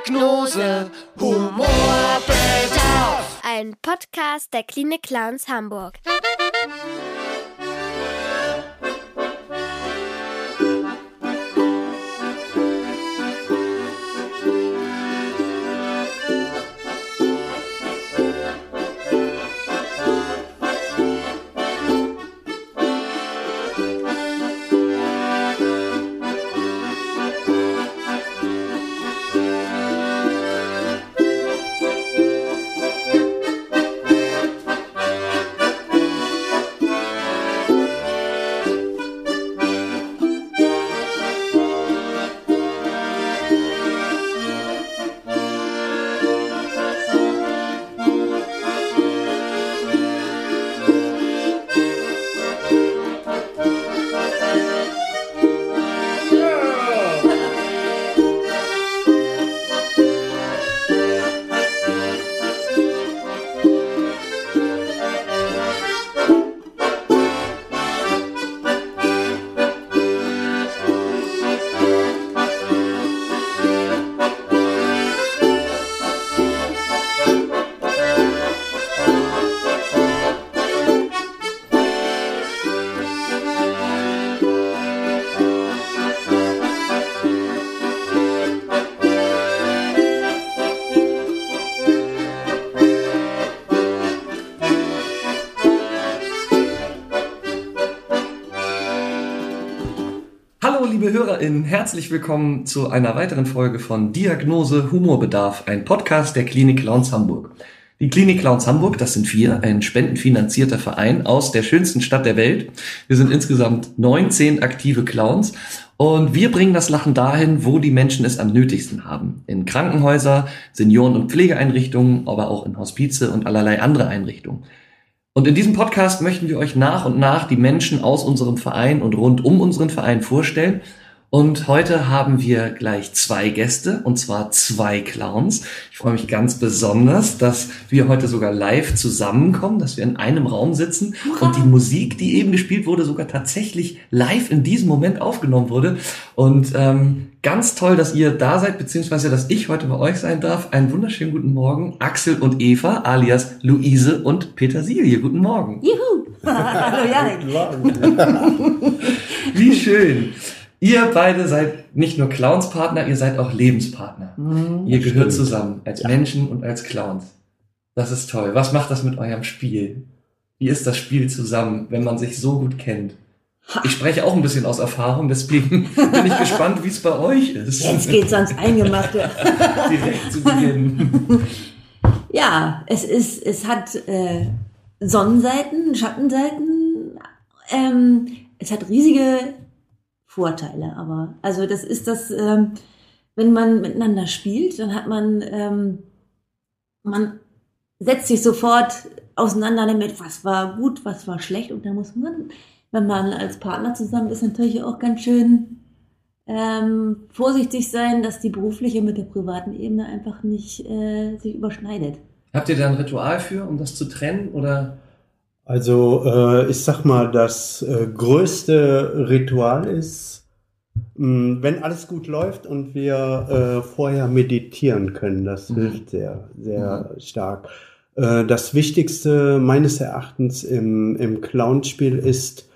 Diagnose Humorbedarf. Ein Podcast der Klinik Clowns Hamburg. Liebe HörerInnen, herzlich willkommen zu einer weiteren Folge von Diagnose Humorbedarf, ein Podcast der Klinik Clowns Hamburg. Die Klinik Clowns Hamburg, das sind wir, ein spendenfinanzierter Verein aus der schönsten Stadt der Welt. Wir sind insgesamt 19 aktive Clowns und wir bringen das Lachen dahin, wo die Menschen es am nötigsten haben. In Krankenhäuser, Senioren- und Pflegeeinrichtungen, aber auch in Hospize und allerlei andere Einrichtungen. Und in diesem Podcast möchten wir euch nach und nach die Menschen aus unserem Verein und rund um unseren Verein vorstellen. Und heute haben wir gleich zwei Gäste, und zwar zwei Clowns. Ich freue mich ganz besonders, dass wir heute sogar live zusammenkommen, dass wir in einem Raum sitzen und die Musik, die eben gespielt wurde, sogar tatsächlich live in diesem Moment aufgenommen wurde. Und ähm, ganz toll, dass ihr da seid, beziehungsweise dass ich heute bei euch sein darf. Einen wunderschönen guten Morgen, Axel und Eva, alias Luise und Petersilie. Guten Morgen. Juhu! Hallo Janik. Wie schön. Ihr beide seid nicht nur Clownspartner, ihr seid auch Lebenspartner. ihr gehört zusammen als Menschen und als Clowns. Das ist toll. Was macht das mit eurem Spiel? Wie ist das Spiel zusammen, wenn man sich so gut kennt? Ich spreche auch ein bisschen aus Erfahrung, deswegen bin ich gespannt, wie es bei euch ist. Jetzt geht's ans Eingemachte. Direkt zu Beginn. Ja, es ist, es hat äh, Sonnenseiten, Schattenseiten. Ähm, es hat riesige Vorteile, aber also das ist das, ähm, wenn man miteinander spielt, dann hat man, ähm, man setzt sich sofort auseinander damit, was war gut, was war schlecht und da muss man, wenn man als Partner zusammen ist, natürlich auch ganz schön ähm, vorsichtig sein, dass die berufliche mit der privaten Ebene einfach nicht äh, sich überschneidet. Habt ihr da ein Ritual für, um das zu trennen? Oder Also äh, ich sag mal, das äh, größte Ritual ist, mh, wenn alles gut läuft und wir äh, vorher meditieren können. Das Mhm. hilft sehr, sehr stark. Äh, das Wichtigste meines Erachtens im, im Clownspiel ist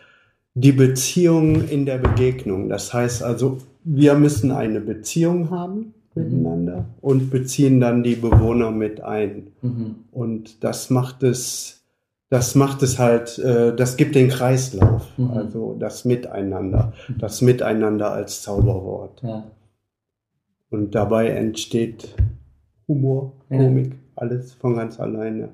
die Beziehung in der Begegnung. Das heißt also, wir müssen eine Beziehung haben miteinander und beziehen dann die Bewohner mit ein. Mhm. Und das macht es, das macht es halt, äh, das gibt den Kreislauf, Mhm. also das Miteinander, das Miteinander als Zauberwort. ja. Und dabei entsteht Humor, Ja. Komik, alles von ganz alleine.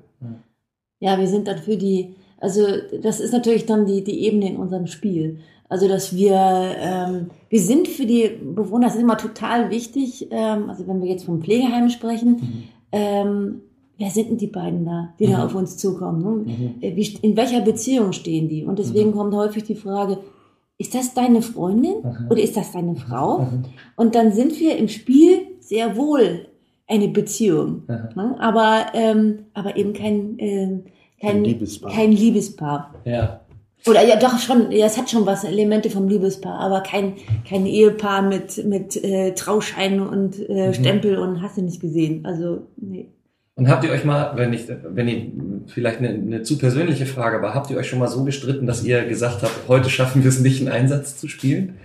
Ja, wir sind dann für die, also das ist natürlich dann die, die Ebene in unserem Spiel. Also dass wir, ähm, wir sind für die Bewohner, das ist immer total wichtig, ähm, also wenn wir jetzt vom Pflegeheim sprechen, ähm, wer sind denn die beiden da, die Mhm. da auf uns zukommen? Ne? Mhm. Äh, Wie, in welcher Beziehung stehen die? Und deswegen kommt häufig die Frage, ist das deine Freundin Mhm. oder ist das deine Frau? Mhm. Und dann sind wir im Spiel sehr wohl eine Beziehung, Mhm. ne? aber, ähm, aber eben kein, ähm, kein, Kein Liebespaar. Kein Liebespaar. Ja. Oder ja, doch schon, ja, es hat schon was, Elemente vom Liebespaar, aber kein, kein Ehepaar mit, mit äh, Trauschein und äh, Mhm. Stempel und hast du nicht gesehen. Also, nee. Und habt ihr euch mal, wenn ich, wenn ihr vielleicht eine, eine zu persönliche Frage, aber habt ihr euch schon mal so gestritten, dass ihr gesagt habt, heute schaffen wir es nicht, einen Einsatz zu spielen?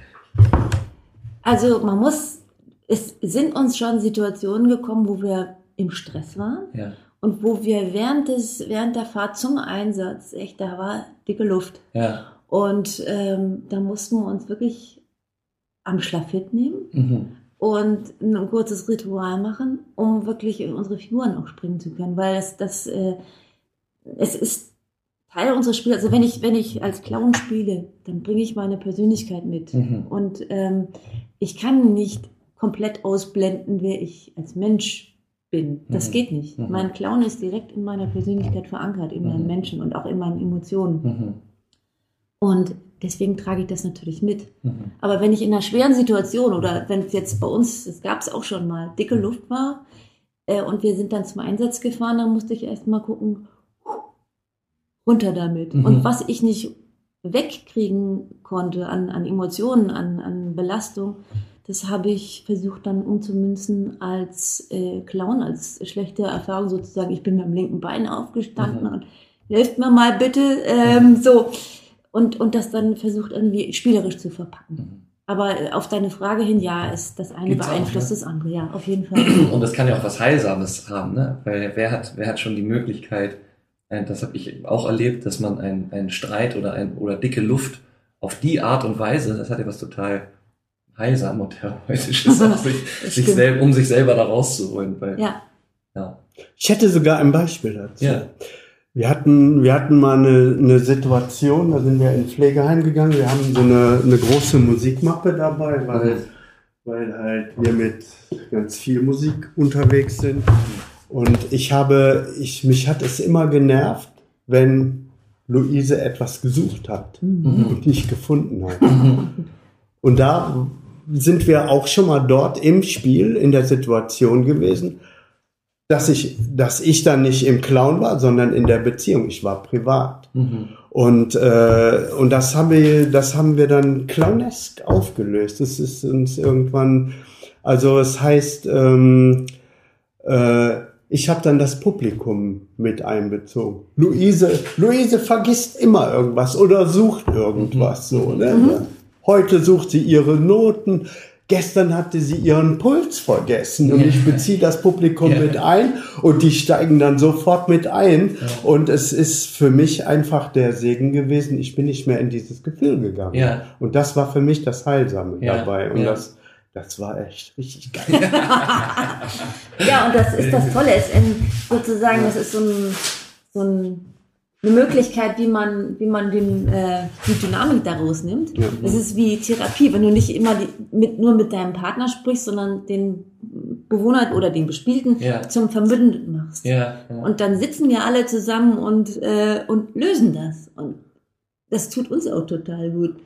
Also man muss, es sind uns schon Situationen gekommen, wo wir im Stress waren Ja. und wo wir während des, während der Fahrt zum Einsatz, echt, da war dicke Luft. Ja. Und ähm, da mussten wir uns wirklich am Schlafitt nehmen Mhm. Und ein kurzes Ritual machen, um wirklich in unsere Figuren auch springen zu können, weil das, das äh, es ist Teil unseres Spiels. Also wenn ich wenn ich als Clown spiele, dann bringe ich meine Persönlichkeit mit Mhm. und ähm, ich kann nicht komplett ausblenden, wer ich als Mensch bin. Das Mhm. geht nicht. Mhm. Mein Clown ist direkt in meiner Persönlichkeit verankert, in meinem Mhm. Menschen und auch in meinen Emotionen. Mhm. Und deswegen trage ich das natürlich mit. Mhm. Aber wenn ich in einer schweren Situation oder wenn es jetzt bei uns, das gab es auch schon mal, dicke Luft war äh, und wir sind dann zum Einsatz gefahren, dann musste ich erst mal gucken, runter damit. Mhm. Und was ich nicht wegkriegen konnte an, an Emotionen, an, an Belastung, das habe ich versucht dann umzumünzen als äh, Clown, als schlechte Erfahrung sozusagen. Ich bin mit dem linken Bein aufgestanden Mhm. und helft mir mal bitte, ähm, so. Und, und das dann versucht irgendwie spielerisch zu verpacken. Mhm. Aber äh, auf deine Frage hin, ja, ist das eine Gibt's auch, beeinflusst ne? das andere, ja, auf jeden Fall. Und das kann ja auch was Heilsames haben, ne? Weil wer hat, wer hat schon die Möglichkeit, äh, das habe ich auch erlebt, dass man einen, einen Streit oder ein oder dicke Luft auf die Art und Weise, das hat ja was total heilsam und therapeutisches, auch sich, sich selber, um sich selber da rauszuholen. Weil, Ja, ja. Ich hätte sogar ein Beispiel dazu. Ja. Wir hatten, wir hatten mal eine, eine Situation, da sind wir in ein Pflegeheim gegangen. Wir haben so eine, eine große Musikmappe dabei, weil, weil halt wir mit ganz viel Musik unterwegs sind. Und ich habe, ich, mich hat es immer genervt, wenn Luise etwas gesucht hat Mhm. und nicht gefunden hat. Und da sind wir auch schon mal dort im Spiel, in der Situation gewesen, dass ich, dass ich dann nicht im Clown war, sondern in der Beziehung. Ich war privat. Mhm. Und, äh, und das haben wir, das haben wir dann clownesk aufgelöst. Das ist uns irgendwann, also es heißt, ähm, äh, ich habe dann das Publikum mit einbezogen. Luise, Luise vergisst immer irgendwas oder sucht irgendwas so. Ne? Heute sucht sie ihre Noten. Gestern hatte sie ihren Puls vergessen und ich beziehe das Publikum Ja. mit ein und die steigen dann sofort mit ein. Und es ist für mich einfach der Segen gewesen. Ich bin nicht mehr in dieses Gefühl gegangen. Ja. Und das war für mich das Heilsame dabei. Und das, das war echt richtig geil. ja, und das ist das Tolle, ist in, sozusagen, das ist so, ein, so ein, eine Möglichkeit, wie man, wie man den, äh, die Dynamik daraus nimmt. Ja. Das ist wie Therapie, wenn du nicht immer die, mit, nur mit deinem Partner sprichst, sondern den Bewohner oder den Bespielten Ja. zum Verbündeten machst. Ja, ja. Und dann sitzen wir alle zusammen und, äh, und lösen das. Und das tut uns auch total gut.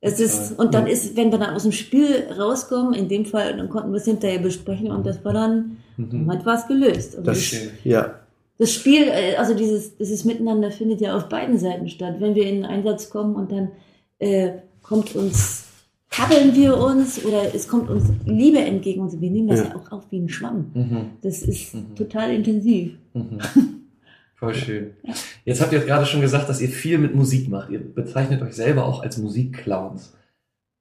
Es ist, und dann ist, wenn wir dann aus dem Spiel rauskommen, in dem Fall, dann konnten wir es hinterher besprechen und das war dann, Mhm. damit war es gelöst. Und Das, das, schön. ja. Das Spiel, äh, also dieses, dieses Miteinander findet ja auf beiden Seiten statt. Wenn wir in den Einsatz kommen und dann äh, kommt uns, kabbeln wir uns oder es kommt uns Liebe entgegen und so. Wir nehmen das ja, Ja. auch auf wie ein Schwamm. Mhm. Das ist Mhm. total intensiv. Mhm. Voll schön. Jetzt habt ihr gerade schon gesagt, dass ihr viel mit Musik macht. Ihr bezeichnet euch selber auch als Musikclowns.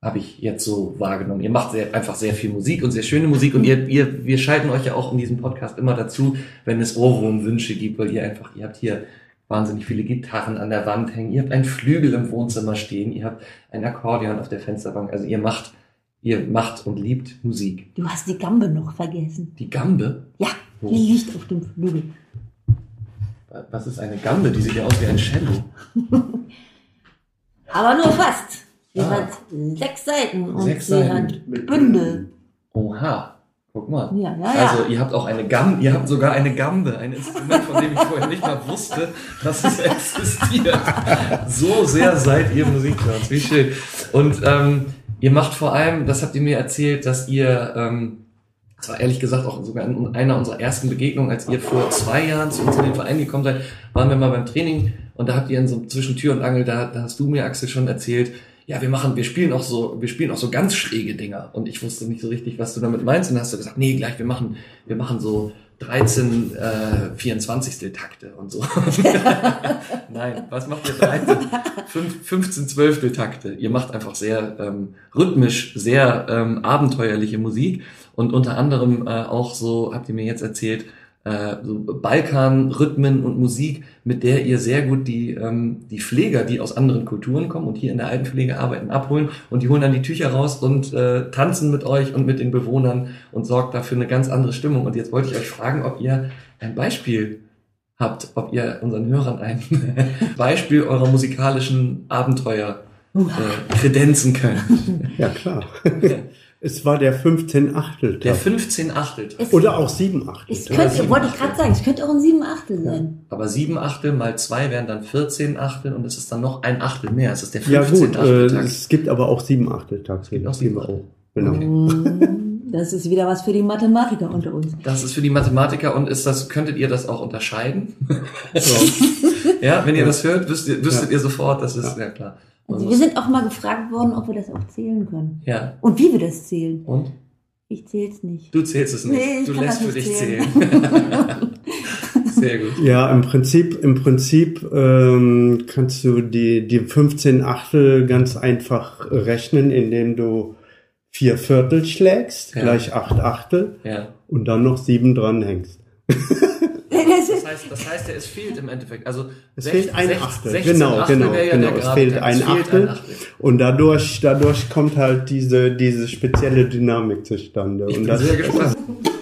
Habe ich jetzt so wahrgenommen. Ihr macht sehr, einfach sehr viel Musik und sehr schöne Musik und ihr, ihr, wir schalten euch ja auch in diesem Podcast immer dazu, wenn es Ohrwurmwünsche gibt, weil ihr einfach, ihr habt hier wahnsinnig viele Gitarren an der Wand hängen, ihr habt einen Flügel im Wohnzimmer stehen, ihr habt ein Akkordeon auf der Fensterbank. Also ihr macht, ihr macht und liebt Musik. Du hast die Gambe noch vergessen. Die Gambe, Ja, Wo? die liegt auf dem Flügel. was ist eine Gambe? Die sieht ja aus wie ein Cello. Aber nur fast. Sie Ah. sechs Seiten und Sechs sie Seiten. hat Mit Bündel. Oha, guck mal. Ja, ja, ja. Also ihr habt auch eine Gambe, ihr habt sogar eine Gambe, ein Instrument, von dem ich vorher nicht mal wusste, dass es existiert. So sehr seid ihr Musikclowns, wie schön. Und ähm, ihr macht vor allem, das habt ihr mir erzählt, dass ihr, ähm, das war ehrlich gesagt auch sogar in einer unserer ersten Begegnungen, als ihr vor zwei Jahren zu uns in den Verein gekommen seid, waren wir mal beim Training Und da habt ihr in so zwischen Tür und Angel, da, da hast du mir, Axel, schon erzählt, ja, wir machen, wir spielen auch so, wir spielen auch so ganz schräge Dinger. Und ich wusste nicht so richtig, was du damit meinst. Und dann hast du gesagt, nee, gleich, wir machen, wir machen so 13 äh, 24. Takte und so. Nein, was macht ihr 13? 5, 15 12. Takte. Ihr macht einfach sehr ähm, rhythmisch, sehr ähm, abenteuerliche Musik und unter anderem äh, auch so, habt ihr mir jetzt erzählt, äh, so Balkan-Rhythmen und Musik, mit der ihr sehr gut die, ähm, die Pfleger, die aus anderen Kulturen kommen und hier in der Altenpflege arbeiten, abholen und die holen dann die Tücher raus und äh, tanzen mit euch und mit den Bewohnern und sorgt dafür eine ganz andere Stimmung. Und jetzt wollte ich euch fragen, ob ihr ein Beispiel habt, ob ihr unseren Hörern ein Beispiel eurer musikalischen Abenteuer äh, kredenzen könnt. Ja, klar. Es war der 15 Achtel. Der 15 Achtel. Es- Oder auch 7 Achtel. Es könnte, wollte ich gerade sagen, es könnte auch ein sieben Achtel sein. Aber sieben Achtel mal zwei wären dann 14 Achtel und es ist dann noch ein Achtel mehr. Es ist der Ja 15 gut, äh, Achteltakt. es gibt aber auch 7 Achteltags. gibt auch Das geben sieben wir auch. Achtel. Genau. Okay. Das ist wieder was für die Mathematiker unter uns. Das ist für die Mathematiker und ist das, könntet ihr das auch unterscheiden? ja, wenn ihr das hört, wisst ihr, wüsstet ihr sofort, das ist, ja, klar. Also wir sind auch mal gefragt worden, ob wir das auch zählen können. ja. Und wie wir das zählen. Und? Ich zähl's nicht. Du zählst es nicht. Nee, ich du kann lässt das für dich nicht zählen. zählen. Sehr gut. Ja, im Prinzip, im Prinzip ähm, kannst du die, die 15 Achtel ganz einfach rechnen, indem du vier Viertel schlägst, Ja. gleich acht Achtel Ja. und dann noch sieben dranhängst. Das heißt, das heißt, ja, es fehlt im Endeffekt. Also Es sech- fehlt ein Achtel. 16 Genau, Achtel genau, ja genau. Es fehlt ein fehlt Achtel. Und dadurch, dadurch kommt halt diese, diese spezielle Dynamik zustande. Ich und bin das, sehr gespannt.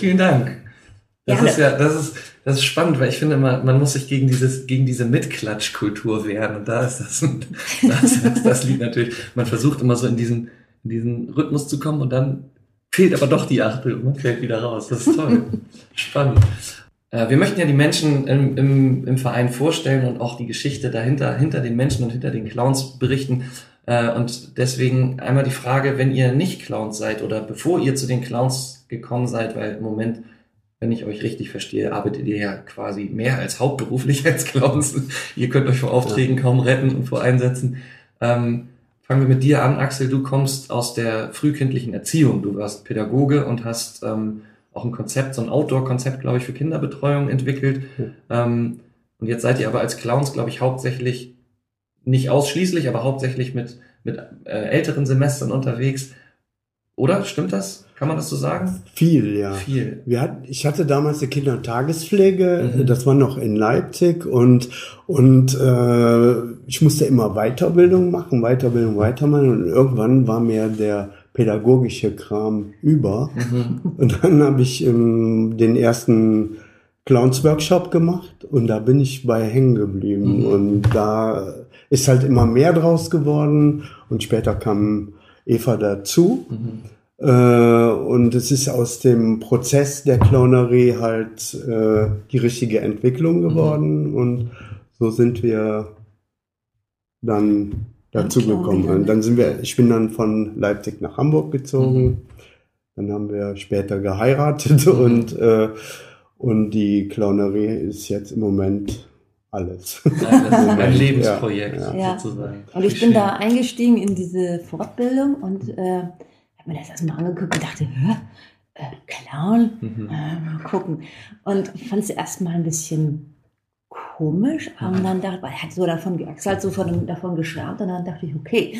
vielen Dank. Das Gerne. ist ja, das ist, das ist spannend, weil ich finde immer, man muss sich gegen dieses, gegen diese Mitklatschkultur wehren. Und da ist das, da ist das, das Lied natürlich. Man versucht immer so in diesen, in diesen Rhythmus zu kommen und dann fehlt aber doch die Achtel und man fällt wieder raus. Das ist toll. Spannend. Äh, Wir möchten ja die Menschen im, im, im Verein vorstellen und auch die Geschichte dahinter, hinter den Menschen und hinter den Clowns berichten. Äh, Und deswegen einmal die Frage, wenn ihr nicht Clowns seid oder bevor ihr zu den Clowns gekommen seid, weil im Moment, wenn ich euch richtig verstehe, arbeitet ihr ja quasi mehr als hauptberuflich als Clowns. Ihr könnt euch vor Aufträgen kaum retten und vor Einsätzen. Ähm, fangen wir mit dir an, Axel. Du kommst aus der frühkindlichen Erziehung. Du warst Pädagoge und hast ähm, auch ein Konzept, so ein Outdoor-Konzept, glaube ich, für Kinderbetreuung entwickelt. Ähm, und jetzt seid ihr aber als Clowns, glaube ich, hauptsächlich nicht ausschließlich, aber hauptsächlich mit, mit äh, älteren Semestern unterwegs. Oder? Stimmt das? Kann man das so sagen? Viel, ja. Viel. Wir hatten, ich hatte damals eine Kindertagespflege, Mhm. das war noch in Leipzig und, und äh, ich musste immer Weiterbildung machen, Weiterbildung, weitermachen und irgendwann war mir der pädagogische Kram über Mhm. und dann habe ich ähm, den ersten Clowns-Workshop gemacht und da bin ich bei hängen geblieben Mhm. und da ist halt immer mehr draus geworden und später kam Eva dazu. Mhm. Äh, und es ist aus dem Prozess der Clownerie halt äh, die richtige Entwicklung geworden und so sind wir dann dazu gekommen. Und dann sind wir, ich bin dann von Leipzig nach Hamburg gezogen. Dann haben wir später geheiratet Mhm. und äh, und die Clownerie ist jetzt im Moment alles. Ein, ein Lebensprojekt Ja, ja. sozusagen. Und ich bin da eingestiegen in diese Fortbildung und äh, habe mir das erstmal angeguckt und dachte, Hä? Äh, Clown? Mhm. Äh, mal gucken. Und fand es erstmal ein bisschen komisch, aber dann dachte er hat so davon, hat so von, davon geschwärmt und dann dachte ich, okay,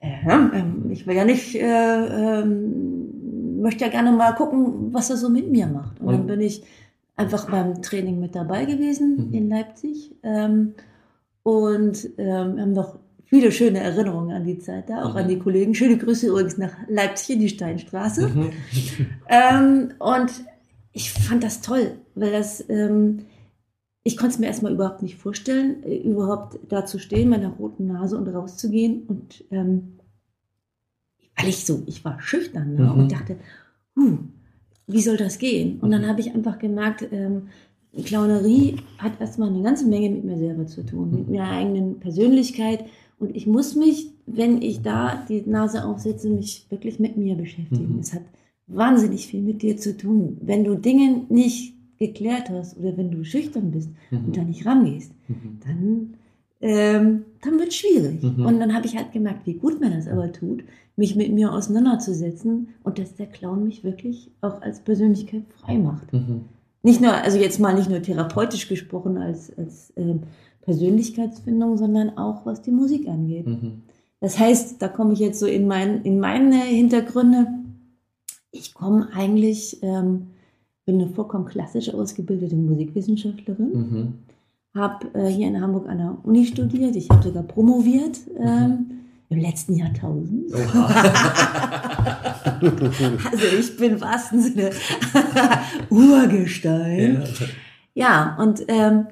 äh, ähm, ich will ja nicht, äh, ähm, möchte ja gerne mal gucken, was er so mit mir macht. Und, dann Und- bin ich einfach beim Training mit dabei gewesen Mhm. in Leipzig ähm, und ähm, haben noch viele schöne Erinnerungen an die Zeit da, auch Mhm. an die Kollegen. Schöne Grüße übrigens nach Leipzig in die Steinstraße. Mhm. Ähm, und ich fand das toll, weil das, ähm, ich konnte es mir erstmal überhaupt nicht vorstellen, äh, überhaupt da zu stehen, mit einer roten Nase und rauszugehen. Und ähm, weil ich so, ich war schüchtern ne? Mhm. und dachte, huh, wie soll das gehen? Und dann Mhm. habe ich einfach gemerkt, ähm, Clownerie hat erstmal eine ganze Menge mit mir selber zu tun, mit Mhm. meiner eigenen Persönlichkeit. Und ich muss mich, wenn ich da die Nase aufsetze, mich wirklich mit mir beschäftigen. Mhm. Es hat wahnsinnig viel mit dir zu tun. Wenn du Dinge nicht geklärt hast oder wenn du schüchtern bist und da nicht rangehst, Mhm. dann, ähm, dann wird es schwierig. Mhm. Und dann habe ich halt gemerkt, wie gut mir das aber tut, mich mit mir auseinanderzusetzen und dass der Clown mich wirklich auch als Persönlichkeit frei macht. Mhm. Nicht nur, also jetzt mal nicht nur therapeutisch gesprochen als, als ähm, Persönlichkeitsfindung, sondern auch was die Musik angeht. Mhm. Das heißt, da komme ich jetzt so in, mein, in meine Hintergründe. Ich komme eigentlich, ähm, bin eine vollkommen klassisch ausgebildete Musikwissenschaftlerin, Mhm. Habe äh, hier in Hamburg an der Uni studiert, ich habe sogar promoviert ähm, im letzten Jahrtausend. Also ich bin im wahrsten Sinne Urgestein. Ja. Ja, und ähm,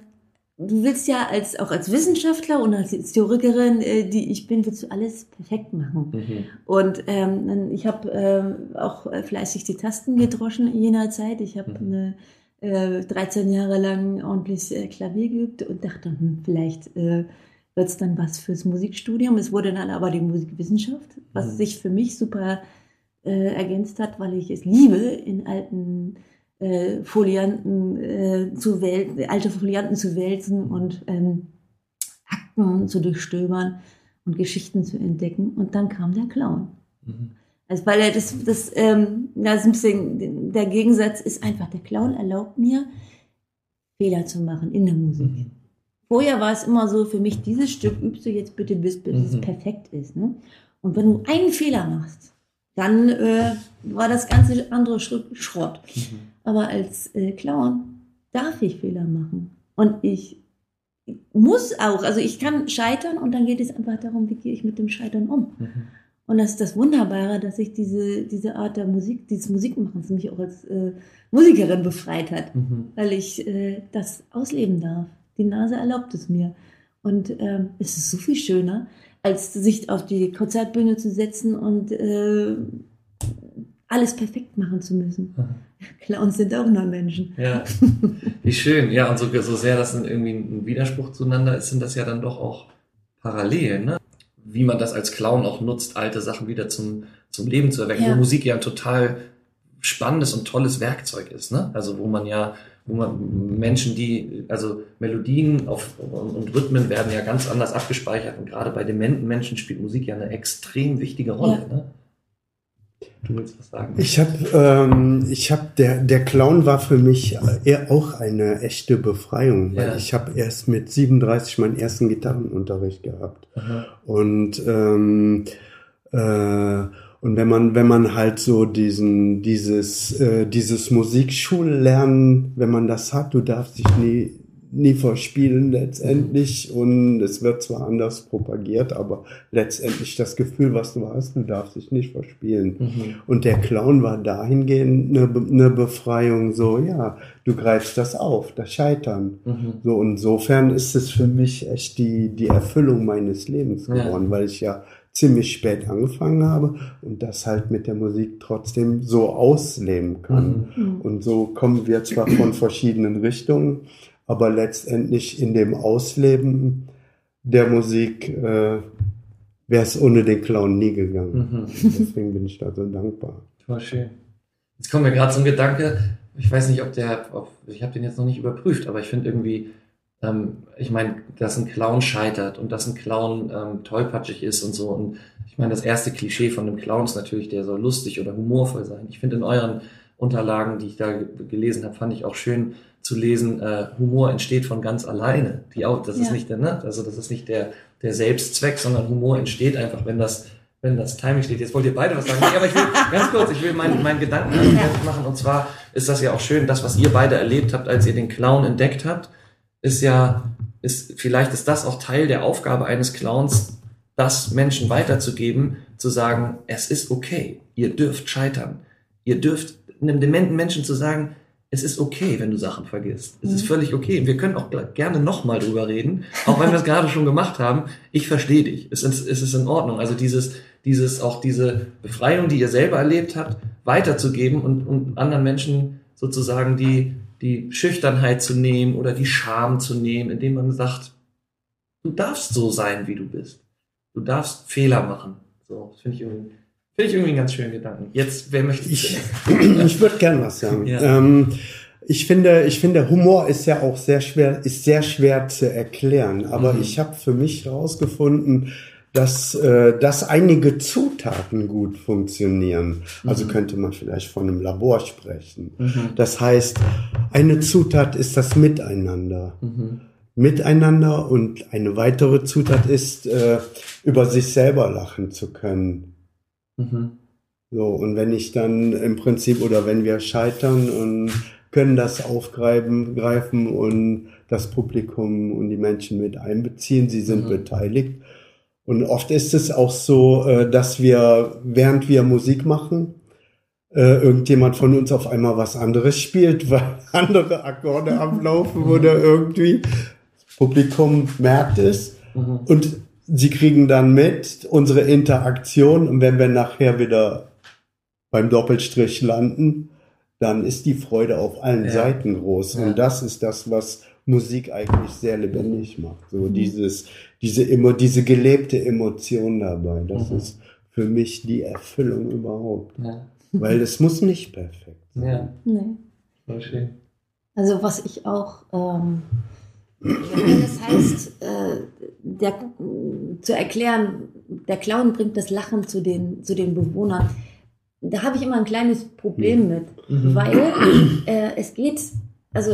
du willst ja als auch als Wissenschaftler und als Historikerin, äh, die ich bin, willst du alles perfekt machen. Mhm. Und ähm, ich habe ähm, auch äh, fleißig die Tasten gedroschen in jener Zeit. Ich habe Mhm. eine äh, 13 Jahre lang ordentlich äh, Klavier geübt und dachte, hm, vielleicht äh, wird es dann was fürs Musikstudium. Es wurde dann aber die Musikwissenschaft, was Mhm. sich für mich super äh, ergänzt hat, weil ich es liebe, in alten äh, Folianten äh, zu wälzen, alte Folianten zu wälzen und ähm, Akten zu durchstöbern und Geschichten zu entdecken. Und dann kam der Clown. Mhm. Also weil er das, das, ähm, das ist ein bisschen, der Gegensatz ist einfach, der Clown erlaubt mir, Fehler zu machen in der Musik. Mhm. Vorher war es immer so, für mich, dieses Stück übst du jetzt bitte, bis, bis es Mhm. perfekt ist. Ne? Und wenn du einen Fehler machst, dann äh, war das ganze andere Schrott. Mhm. Aber als äh, Clown darf ich Fehler machen. Und ich muss auch, also ich kann scheitern und dann geht es einfach darum, wie gehe ich mit dem Scheitern um. Mhm. Und das ist das Wunderbare, dass sich diese, diese Art der Musik, dieses Musikmachens mich auch als äh, Musikerin befreit hat, Mhm. weil ich äh, das ausleben darf. Die Nase erlaubt es mir. Und ähm, es ist so viel schöner, als sich auf die Konzertbühne zu setzen und äh, alles perfekt machen zu müssen. Mhm. Clowns sind auch nur Menschen. Ja, wie schön. Ja, und so, so sehr das irgendwie ein Widerspruch zueinander ist, sind das ja dann doch auch Parallelen, ne? Wie man das als Clown auch nutzt, alte Sachen wieder zum, zum Leben zu erwecken, Ja. wo Musik ja ein total spannendes und tolles Werkzeug ist, ne? Also wo man ja, wo man Menschen, die, also Melodien auf, und, Rhythmen werden ja ganz anders abgespeichert und gerade bei dementen Menschen spielt Musik ja eine extrem wichtige Rolle, Ja. ne? Du willst was sagen? Ich habe, ähm, ich habe, der der Clown war für mich eher auch eine echte Befreiung, weil Ja. ich habe erst mit 37 meinen ersten Gitarrenunterricht gehabt Aha. und ähm, äh, und wenn man wenn man halt so diesen dieses äh, dieses Musikschullernen, wenn man das hat, du darfst dich nie nie verspielen letztendlich und es wird zwar anders propagiert, aber letztendlich das Gefühl, was du hast, du darfst dich nicht verspielen. Mhm. Und der Clown war dahingehend eine, eine Befreiung, so, ja, du greifst das auf, das Scheitern. Mhm. So, insofern ist es für mich echt die, die Erfüllung meines Lebens Ja. geworden, weil ich ja ziemlich spät angefangen habe und das halt mit der Musik trotzdem so ausleben kann. Mhm. Und so kommen wir zwar von verschiedenen Richtungen, aber letztendlich in dem Ausleben der Musik äh, wäre es ohne den Clown nie gegangen. Mhm. Deswegen bin ich da so dankbar. Voll schön. Jetzt kommt mir gerade so ein Gedanke, ich weiß nicht, ob der, ob, ich habe den jetzt noch nicht überprüft, aber ich finde irgendwie, ähm, ich meine, dass ein Clown scheitert und dass ein Clown ähm, tollpatschig ist und so. Und ich meine, das erste Klischee von einem Clown ist natürlich, der soll lustig oder humorvoll sein. Ich finde in euren Unterlagen, die ich da ge- gelesen habe, fand ich auch schön zu lesen, äh, Humor entsteht von ganz alleine. Die auch, das ist Ja. nicht der, ne? Also das ist nicht der, der Selbstzweck, sondern Humor entsteht einfach, wenn das, wenn das Timing steht. Jetzt wollt ihr beide was sagen. Nee, aber ich will ganz kurz, ich will meinen, meinen Gedanken fertig machen. Und zwar ist das ja auch schön, das, was ihr beide erlebt habt, als ihr den Clown entdeckt habt, ist ja, ist, vielleicht ist das auch Teil der Aufgabe eines Clowns, das Menschen weiterzugeben, zu sagen, es ist okay, ihr dürft scheitern. Ihr dürft einem dementen Menschen zu sagen, es ist okay, wenn du Sachen vergisst. Es ist völlig okay. Wir können auch gerne nochmal drüber reden, auch wenn wir es gerade schon gemacht haben. Ich verstehe dich. Es ist, es ist in Ordnung. Also dieses, dieses, auch diese Befreiung, die ihr selber erlebt habt, weiterzugeben und, und anderen Menschen sozusagen die, die Schüchternheit zu nehmen oder die Scham zu nehmen, indem man sagt, du darfst so sein, wie du bist. Du darfst Fehler machen. So, das finde ich irgendwie, finde ich irgendwie einen ganz schönen Gedanken. Jetzt, wer möchte Ich, ich würde gern was sagen. Ja. Ähm, ich finde, ich finde, Humor ist ja auch sehr schwer, ist sehr schwer zu erklären. Aber Mhm. ich habe für mich herausgefunden, dass, äh, dass einige Zutaten gut funktionieren. Also könnte man vielleicht von einem Labor sprechen. Mhm. Das heißt, eine Zutat ist das Miteinander. Mhm. Miteinander und eine weitere Zutat ist, äh, über sich selber lachen zu können. Mhm. So, und wenn ich dann im Prinzip oder wenn wir scheitern und können das aufgreifen greifen und das Publikum und die Menschen mit einbeziehen, sie sind Mhm. beteiligt. Und oft ist es auch so, äh, dass wir, während wir Musik machen, äh, irgendjemand von uns auf einmal was anderes spielt, weil andere Akkorde ablaufen oder irgendwie. Das Publikum merkt es. Mhm. Und sie kriegen dann mit unsere Interaktion und wenn wir nachher wieder beim Doppelstrich landen, dann ist die Freude auf allen Ja. Seiten groß. Ja. Und das ist das, was Musik eigentlich sehr lebendig macht. So dieses, diese immer, diese gelebte Emotion dabei. Das Mhm. ist für mich die Erfüllung überhaupt. Ja. Weil es muss nicht perfekt sein. ja, Nee. voll schön. Also was ich auch, ähm, wenn es heißt, äh, der, zu erklären, der Clown bringt das Lachen zu den, zu den Bewohnern, da habe ich immer ein kleines Problem mit, Mhm. weil äh, es geht, also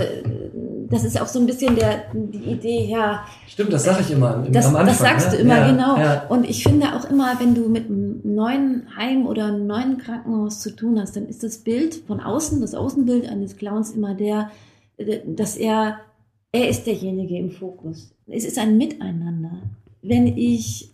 das ist auch so ein bisschen der, die Idee, ja, Stimmt, das sage ich immer im, das, am Anfang. das sagst ne? du immer ja, genau. Ja. Und ich finde auch immer, wenn du mit einem neuen Heim oder einem neuen Krankenhaus zu tun hast, dann ist das Bild von außen, das Außenbild eines Clowns immer der, äh, dass er, er ist derjenige im Fokus. Es ist ein Miteinander. Wenn ich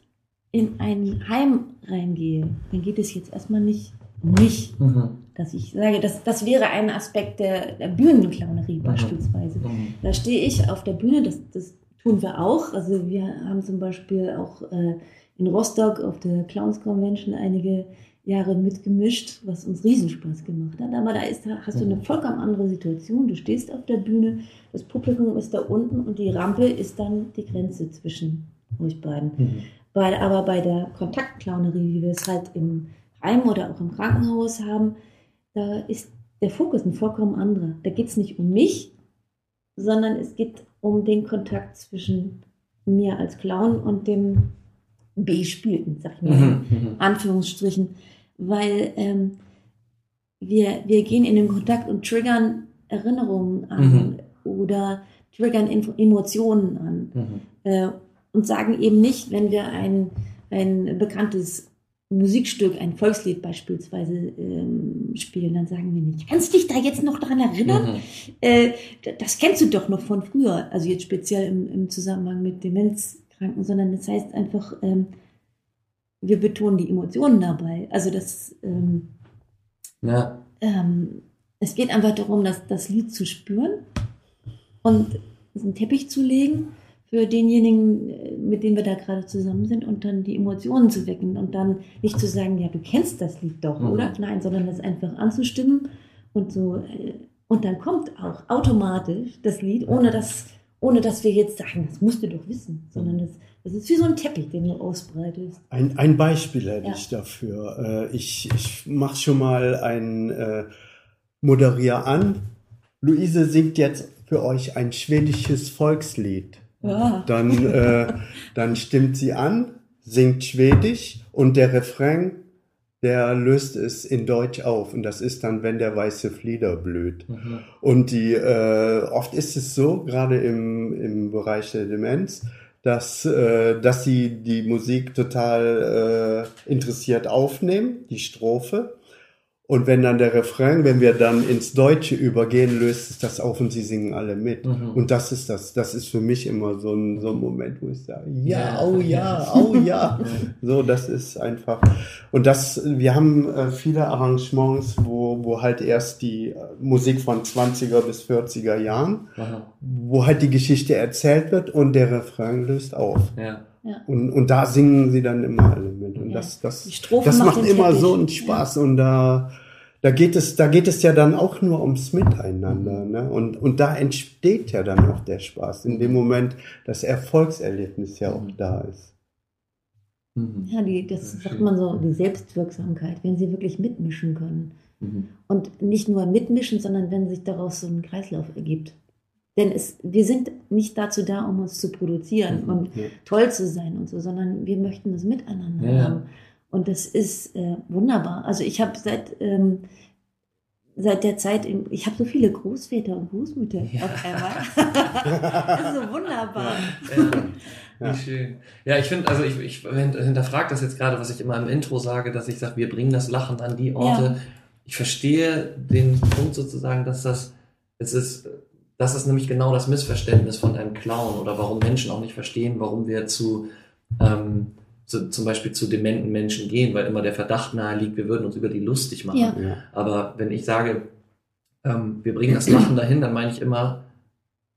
in ein Heim reingehe, dann geht es jetzt erstmal nicht um mich, Mhm. dass ich sage, das, das wäre ein Aspekt der, der Bühnenklaunerie beispielsweise. Mhm. Da stehe ich auf der Bühne, das, das tun wir auch. Also wir haben zum Beispiel auch äh, in Rostock auf der Clowns Convention einige Jahre mitgemischt, was uns Riesenspaß gemacht hat. Aber da ist, hast du eine vollkommen andere Situation. Du stehst auf der Bühne, das Publikum ist da unten und die Rampe ist dann die Grenze zwischen euch beiden. Mhm. Bei, aber bei der Kontaktclownerie, wie wir es halt im Heim oder auch im Krankenhaus haben, da ist der Fokus ein vollkommen anderer. Da geht es nicht um mich, sondern es geht um den Kontakt zwischen mir als Clown und dem B-Spielten, sag ich mal, Mhm. in Mhm. Anführungsstrichen. Weil ähm, wir, wir gehen in den Kontakt und triggern Erinnerungen an Mhm. oder triggern Info- Emotionen an Mhm. äh, und sagen eben nicht, wenn wir ein, ein bekanntes Musikstück, ein Volkslied beispielsweise ähm, spielen, dann sagen wir nicht, kannst du dich da jetzt noch dran erinnern? Mhm. Äh, das kennst du doch noch von früher, also jetzt speziell im, im Zusammenhang mit Demenzkranken, sondern das heißt einfach, ähm, wir betonen die Emotionen dabei. Also das, ähm, Ja. ähm, es geht einfach darum, das, das Lied zu spüren und einen Teppich zu legen für denjenigen, äh, mit dem wir da gerade zusammen sind und dann die Emotionen zu wecken und dann nicht zu sagen, ja, du kennst das Lied doch, Mhm. oder? Nein, sondern das einfach anzustimmen und so, äh, und dann kommt auch automatisch das Lied, ohne dass, ohne dass wir jetzt sagen, das musst du doch wissen, sondern das, das ist wie so ein Teppich, den du ausbreitest. Ein, ein Beispiel hätte Ja. ich dafür. Äh, ich ich mache schon mal ein äh, Moderier an. Luise singt jetzt für euch ein schwedisches Volkslied. Ja. Dann, äh, dann stimmt sie an, singt Schwedisch und der Refrain, der löst es in Deutsch auf. Und das ist dann, wenn der weiße Flieder blüht. Mhm. Und die, äh, oft ist es so, gerade im, im Bereich der Demenz, dass, äh, dass sie die Musik total äh, interessiert aufnehmen, die Strophe. Und wenn dann der Refrain, wenn wir dann ins Deutsche übergehen, löst es das auf und sie singen alle mit. Mhm. Und das ist das, das ist für mich immer so ein, so ein Moment, wo ich sage, ja, Ja. oh ja, oh ja. So, das ist einfach. Und das, wir haben äh, viele Arrangements, wo, wo halt erst die äh, Musik von 20er bis 40er Jahren, Aha. wo halt die Geschichte erzählt wird und der Refrain löst auf. Ja. Und, und da singen sie dann immer alle mit. Und Ja. das, das, das macht macht immer Teppich. so einen Spaß. Und da, da geht es, da geht es ja dann auch nur ums Miteinander. Ne? Und, und da entsteht ja dann auch der Spaß. In dem Moment das Erfolgserlebnis ja auch da ist. Mhm. Ja, die, das Ja, sagt man so, die Selbstwirksamkeit, wenn sie wirklich mitmischen können. Mhm. Und nicht nur mitmischen, sondern wenn sich daraus so ein Kreislauf ergibt. Denn es, wir sind nicht dazu da, um uns zu produzieren Mhm. und Ja. toll zu sein und so, sondern wir möchten das miteinander Ja. haben. Und das ist äh, wunderbar. Also ich habe seit, ähm, seit der Zeit, ich habe so viele Großväter und Großmütter Ja. auf einmal. das ist so wunderbar. Ja. Ja. Wie schön. Ja, ich finde, also ich, ich hinterfrage das jetzt gerade, was ich immer im Intro sage, dass ich sage, wir bringen das Lachen an die Orte. Ja. Ich verstehe den Punkt sozusagen, dass das, es ist, das ist nämlich genau das Missverständnis von einem Clown oder warum Menschen auch nicht verstehen, warum wir zu, ähm, zu zum Beispiel zu dementen Menschen gehen, weil immer der Verdacht nahe liegt, wir würden uns über die lustig machen. Ja. Ja. Aber wenn ich sage, ähm, wir bringen das Lachen dahin, dann meine ich immer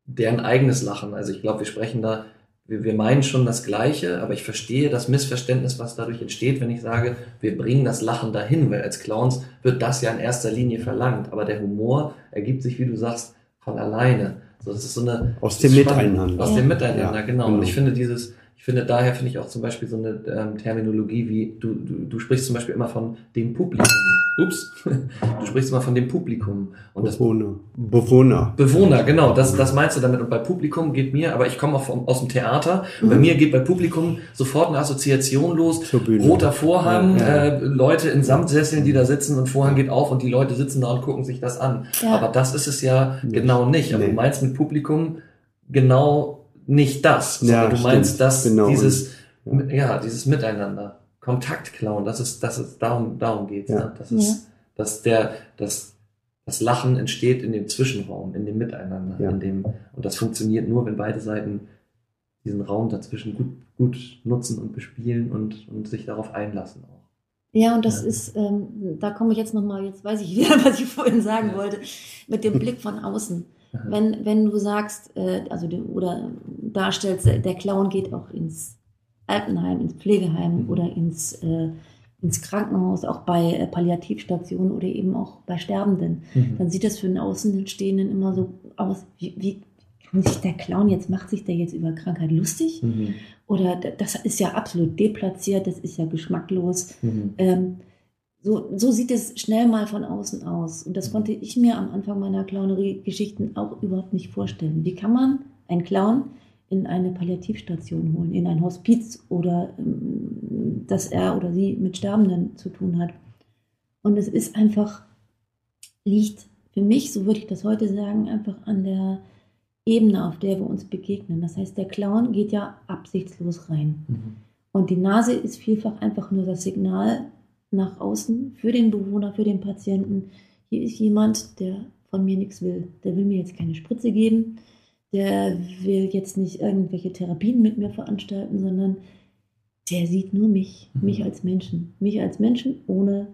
deren eigenes Lachen. Also ich glaube, wir sprechen da, wir, wir meinen schon das Gleiche, aber ich verstehe das Missverständnis, was dadurch entsteht, wenn ich sage, wir bringen das Lachen dahin, weil als Clowns wird das ja in erster Linie verlangt. Aber der Humor ergibt sich, wie du sagst, von alleine. So, das ist so eine Aus dem. Miteinander. Aus dem Miteinander, Ja, genau. genau. Und ich finde dieses, finde daher finde ich auch zum Beispiel so eine ähm, Terminologie wie, du, du, du sprichst zum Beispiel immer von dem Publikum. Ups. Du sprichst immer von dem Publikum. Und das Bewohner. Bewohner. Bewohner, genau, das, das meinst du damit. Und bei Publikum geht mir, aber ich komme auch vom, aus dem Theater, bei mir geht bei Publikum sofort eine Assoziation los. Zur Bühne. Roter Vorhang, Ja. äh, Leute in Samtsesseln, die da sitzen und Vorhang geht auf und die Leute sitzen da und gucken sich das an. Ja. Aber das ist es ja genau nicht. Aber Nee. du meinst mit Publikum genau nicht das, sondern Ja, du stimmt. meinst das, Genau. dieses, Ja. ja. dieses Miteinander. Kontaktklauen, das ist, das ist, darum, darum geht's. Ja. Ne? Das ist, dass der, das, das Lachen entsteht in dem Zwischenraum, in dem Miteinander, Ja. in dem, und das funktioniert nur, wenn beide Seiten diesen Raum dazwischen gut, gut nutzen und bespielen und, und sich darauf einlassen auch. Ja, und das Ja. ist, ähm, da komme ich jetzt nochmal, jetzt weiß ich wieder, was ich vorhin sagen Ja. wollte, mit dem Blick von außen. Aha. Wenn, wenn du sagst, äh, also du, oder darstellst, äh, der Clown geht auch ins Altenheim, ins Pflegeheim Mhm. oder ins, äh, ins Krankenhaus, auch bei äh, Palliativstationen oder eben auch bei Sterbenden, Mhm. dann sieht das für den Außenstehenden immer so aus, wie, wie kann sich der Clown jetzt, macht sich der jetzt über Krankheit lustig? Mhm. Oder das ist ja absolut deplatziert, das ist ja geschmacklos. Mhm. Ähm, so, so sieht es schnell mal von außen aus. Und das Mhm. konnte ich mir am Anfang meiner Clownerie-Geschichten auch überhaupt nicht vorstellen. Wie kann man einen Clown in eine Palliativstation holen, in ein Hospiz oder ähm, dass er oder sie mit Sterbenden zu tun hat? Und es ist einfach, liegt für mich, so würde ich das heute sagen, einfach an der Ebene, auf der wir uns begegnen. Das heißt, der Clown geht ja absichtslos rein. Mhm. Und die Nase ist vielfach einfach nur das Signal nach außen für den Bewohner, für den Patienten. Hier ist jemand, der von mir nichts will. Der will mir jetzt keine Spritze geben. Der will jetzt nicht irgendwelche Therapien mit mir veranstalten, sondern der sieht nur mich, Mhm. mich als Menschen. Mich als Menschen ohne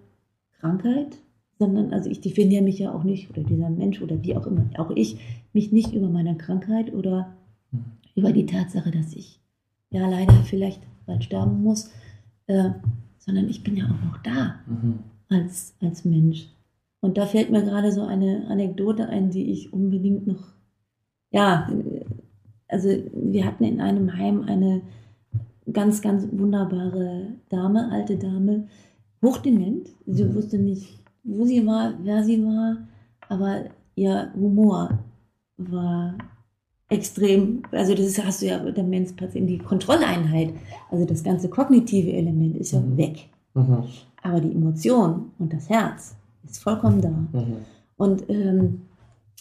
Krankheit, sondern, also ich definiere mich ja auch nicht, oder dieser Mensch oder wie auch immer, auch ich, mich nicht über meine Krankheit oder Mhm. über die Tatsache, dass ich ja leider vielleicht bald sterben muss, äh, sondern ich bin ja auch noch da Mhm. als, als Mensch. Und da fällt mir gerade so eine Anekdote ein, die ich unbedingt noch, ja, also wir hatten in einem Heim eine ganz, ganz wunderbare Dame, alte Dame, hochdement. Sie Mhm. wusste nicht, wo sie war, wer sie war, aber ihr Humor war extrem, also das ist, hast du ja Demenzpatient, die Kontrolleinheit, also das ganze kognitive Element ist ja Mhm. weg. Mhm. Aber die Emotion und das Herz ist vollkommen da. Mhm. Und ähm,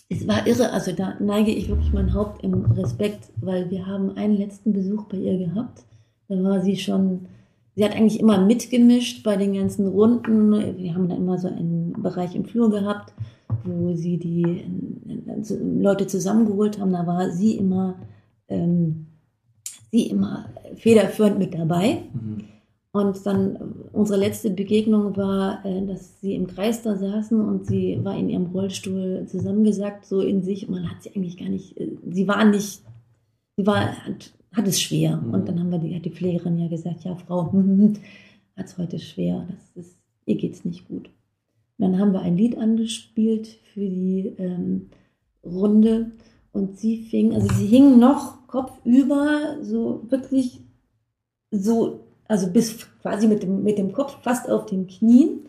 es war irre, also da neige ich wirklich mein Haupt im Respekt, weil wir haben einen letzten Besuch bei ihr gehabt. Da war sie schon, sie hat eigentlich immer mitgemischt bei den ganzen Runden. Wir haben da immer so einen Bereich im Flur gehabt, wo sie die äh, so Leute zusammengeholt haben. Da war sie immer, ähm, sie immer federführend mit dabei. Mhm. Und dann unsere letzte Begegnung war, äh, dass sie im Kreis da saßen und sie war in ihrem Rollstuhl zusammengesackt, so in sich. Und man hat sie eigentlich gar nicht, äh, sie war nicht, sie war, hat, hat es schwer. Mhm. Und dann haben wir die, hat die Pflegerin ja gesagt, ja Frau, hat es heute schwer, das ist, ihr geht's nicht gut. Und dann haben wir ein Lied angespielt für die ähm, Runde und sie fing, also sie hing noch kopfüber, so wirklich so, also bis quasi mit dem, mit dem Kopf fast auf den Knien.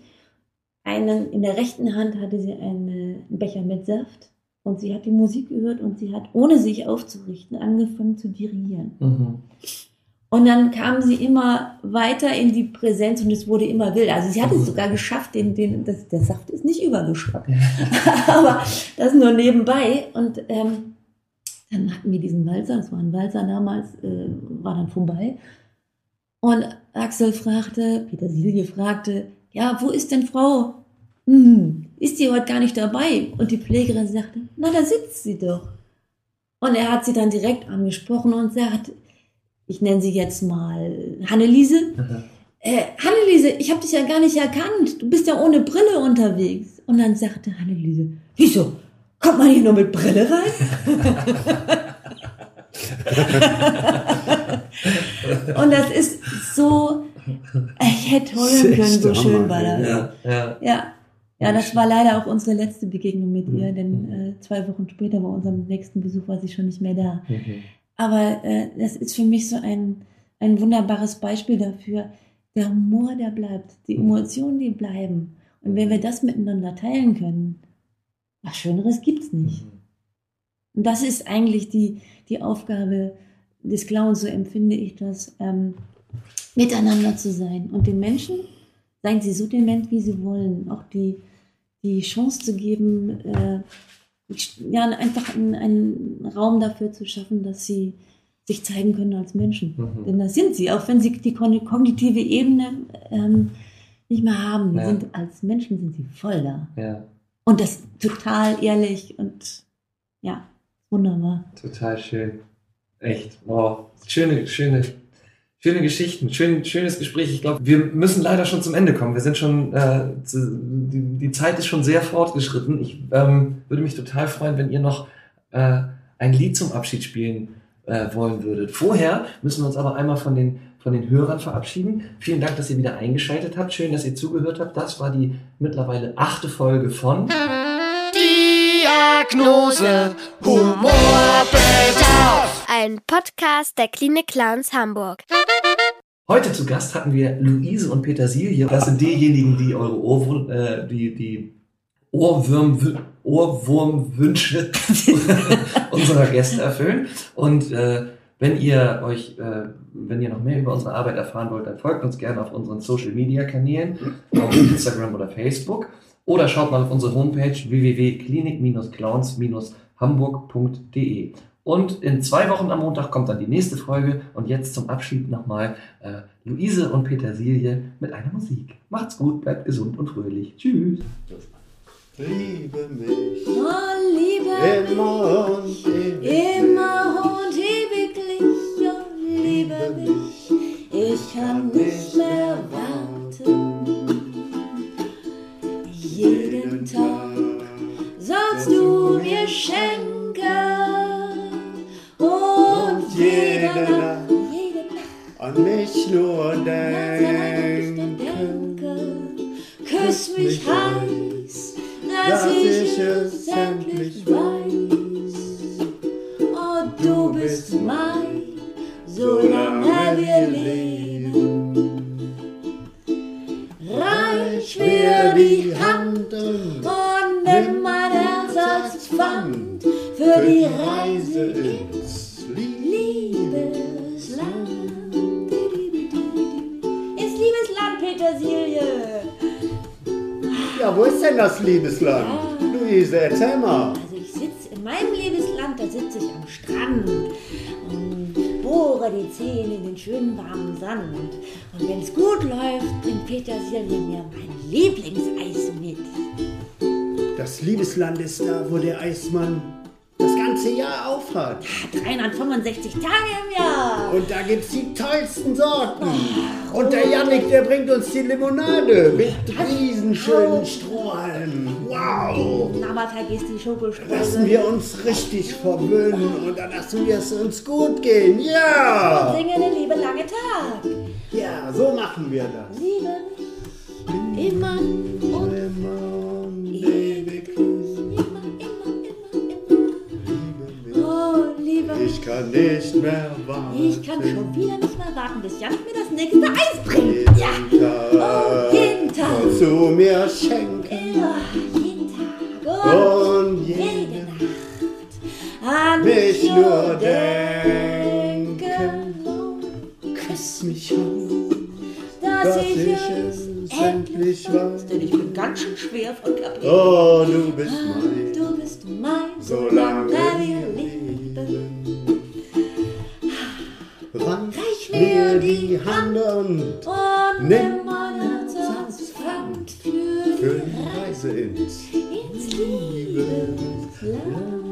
Einen, in der rechten Hand hatte sie eine, einen Becher mit Saft und sie hat die Musik gehört und sie hat, ohne sich aufzurichten, angefangen zu dirigieren. Mhm. Und dann kam sie immer weiter in die Präsenz und es wurde immer wilder. Also sie hat es sogar geschafft, den, den, das, der Saft ist nicht übergeschwappt. Aber das nur nebenbei. Und ähm, dann hatten wir diesen Walzer, das war ein Walzer damals, äh, war dann vorbei. Und Axel fragte, Petersilie fragte, ja, wo ist denn Frau? Hm, ist sie heute gar nicht dabei? Und die Pflegerin sagte, na, da sitzt sie doch. Und er hat sie dann direkt angesprochen und sagt, ich nenne sie jetzt mal Hanneliese. Mhm. Äh, Hanneliese, ich habe dich ja gar nicht erkannt. Du bist ja ohne Brille unterwegs. Und dann sagte Hanneliese, wieso? Kommt man hier nur mit Brille rein? Und das ist so, ich hätte heulen können, so schön war das. Ja, ja. Ja. Ja, das war leider auch unsere letzte Begegnung mit ihr, Mhm. denn äh, zwei Wochen später bei unserem nächsten Besuch war sie schon nicht mehr da. Mhm. Aber äh, das ist für mich so ein, ein wunderbares Beispiel dafür. Der Humor, der bleibt, die Emotionen, die bleiben. Und wenn wir das miteinander teilen können, was Schöneres gibt's nicht. Mhm. Und das ist eigentlich die, die Aufgabe des Clowns, so empfinde ich das, ähm, miteinander zu sein und den Menschen, seien sie so dement, wie sie wollen, auch die, die Chance zu geben, äh, ja, einfach einen, einen Raum dafür zu schaffen, dass sie sich zeigen können als Menschen. Mhm. Denn das sind sie, auch wenn sie die kognitive Ebene ähm, nicht mehr haben. Ja. Sind, als Menschen sind sie voll da. Ja, Und das total ehrlich und ja, wunderbar. total schön. Echt, wow. Schöne, schöne, schöne Geschichten, schön, schönes Gespräch. Ich glaube, wir müssen leider schon zum Ende kommen. Wir sind schon, äh, zu, die, die Zeit ist schon sehr fortgeschritten. Ich ähm, würde mich total freuen, wenn ihr noch äh, ein Lied zum Abschied spielen äh, wollen würdet. Vorher müssen wir uns aber einmal von den von den Hörern verabschieden. Vielen Dank, dass ihr wieder eingeschaltet habt. Schön, dass ihr zugehört habt. Das war die mittlerweile achte Folge von Diagnose Humorbedarf. Ein Podcast der Klinik Clowns Hamburg. Heute zu Gast hatten wir Luise und Petersilie. Das sind diejenigen, die eure Ohrwurm, äh, die, die Ohrwürm, Ohrwurmwünsche unserer Gäste erfüllen. Und äh, Wenn ihr euch, äh, wenn ihr noch mehr über unsere Arbeit erfahren wollt, dann folgt uns gerne auf unseren Social Media Kanälen, auf Instagram oder Facebook. Oder schaut mal auf unsere Homepage www.klinik-clowns-hamburg.de. Und in zwei Wochen am Montag kommt dann die nächste Folge. Und jetzt zum Abschied nochmal äh, Luise und Petersilie mit einer Musik. Macht's gut, bleibt gesund und fröhlich. Tschüss. Liebe mich Oh, Liebe immer und ewig. immer und ewiglich, oh, liebe mich, ich kann nicht mehr warten. Jeden Tag sollst du mir schenken und jede Nacht, an mich nur denken. denke, küss mich heiß, dass ich es endlich weiß. Denn das Liebesland? Luise, erzähl mal. Also ich sitze in meinem Liebesland, da sitze ich am Strand und bohre die Zähne in den schönen warmen Sand. Und wenn es gut läuft, bringt Petersilie mir mein Lieblingseis mit. Das Liebesland ist da, wo der Eismann das ganze Jahr aufhat. 365 Tage im Jahr. Und da gibt's die tollsten Sorten. Und der Yannick, der bringt uns die Limonade mit riesenschönen Strohhalmen. Wow! Aber vergiss die Lassen Schokostreusel. wir uns richtig verwöhnen und dann lassen wir es uns gut gehen. Ja! Singe den liebe lange Tag. Ja, so machen wir das. Liebe mich immer und Immer ewig. Oh. Ich kann nicht mehr warten. Ich kann schon wieder nicht mehr warten, bis Jan mir das nächste Eis bringt. Ja, oh, zu mir schenken. Ja, jeden Tag und Und jede Nacht an mich nur denken. Küss mich an, Dass dass ich es endlich weiß. Denn ich bin ganz schön schwer von Kapri. Oh, du bist mein, Du bist mein, solange wir leben. Reich mir die Hand und nimm mein für die Reise ins ins Liebesland.